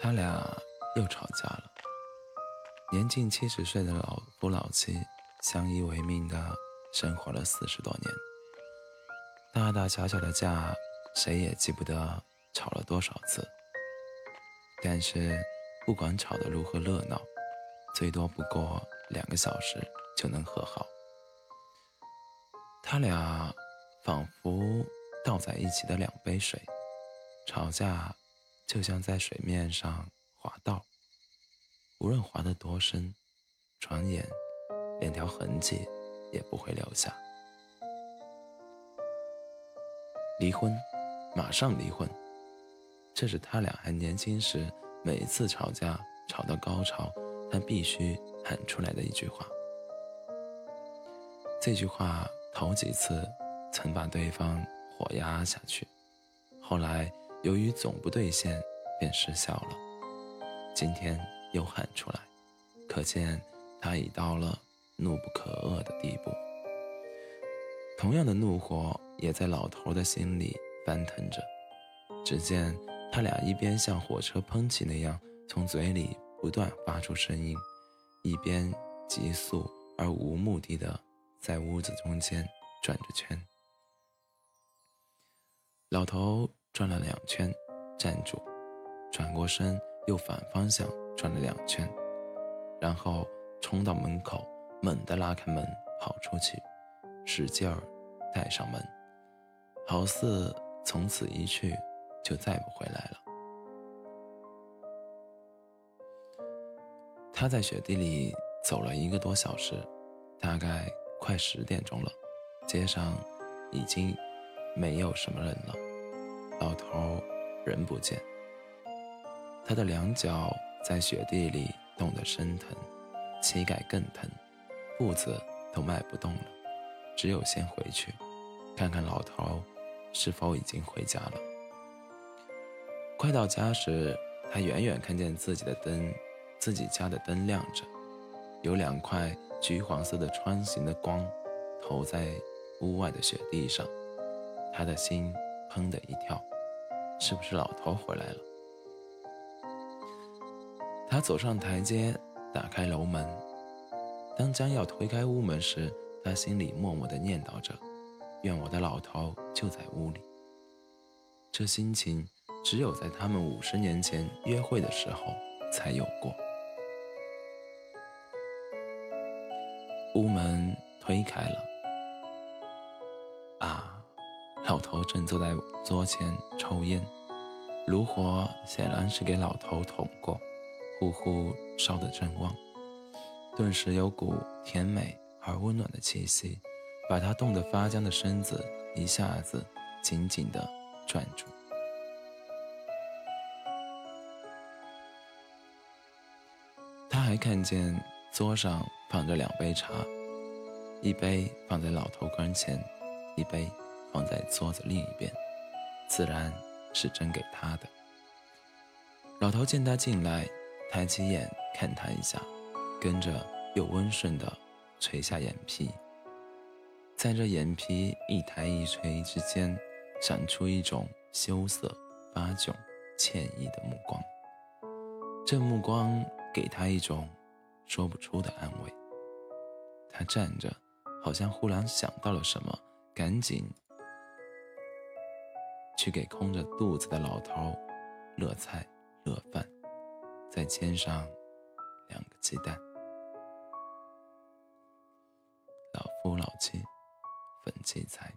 他俩又吵架了。年近七十岁的老夫老妻相依为命的生活了四十多年，大大小小的架，谁也记不得吵了多少次。但是，不管吵得如何热闹，最多不过两个小时就能和好。他俩仿佛倒在一起的两杯水，吵架就像在水面上滑道，无论滑得多深，转眼连条痕迹也不会留下。离婚，马上离婚，这是他俩还年轻时。每次吵架吵到高潮，他必须喊出来的一句话。这句话头几次曾把对方火压下去，后来由于总不兑现，便失效了。今天又喊出来，可见他已到了怒不可遏的地步。同样的怒火也在老头的心里翻腾着。只见。他俩一边像火车喷气那样从嘴里不断发出声音，一边急速而无目的的在屋子中间转着圈。老头转了两圈，站住，转过身又反方向转了两圈，然后冲到门口，猛地拉开门跑出去，使劲儿带上门，好似从此一去。就再不回来了。他在雪地里走了一个多小时，大概快十点钟了，街上已经没有什么人了。老头人不见，他的两脚在雪地里冻得生疼，膝盖更疼，步子都迈不动了，只有先回去，看看老头是否已经回家了。快到家时，他远远看见自己的灯，自己家的灯亮着，有两块橘黄色的穿行的光投在屋外的雪地上，他的心砰的一跳，是不是老头回来了？他走上台阶，打开楼门，当将要推开屋门时，他心里默默的念叨着：“愿我的老头就在屋里。”这心情。只有在他们五十年前约会的时候才有过。屋门推开了，老头正坐在桌前抽烟，炉火显然是给老头捅过，呼呼烧得正旺，顿时有股甜美而温暖的气息，把他冻得发僵的身子一下子紧紧地攥住。他还看见桌上放着两杯茶，一杯放在老头跟前，一杯放在桌子另一边，自然是斟给他的。老头见他进来，抬起眼看他一下，跟着又温顺地垂下眼皮，在这眼皮一抬一垂之间，闪出一种羞涩、发窘、歉意的目光。这目光。给他一种说不出的安慰。他站着，好像忽然想到了什么，赶紧去给空着肚子的老头热菜热饭，再煎上两个鸡蛋。老夫老妻，分鸡菜。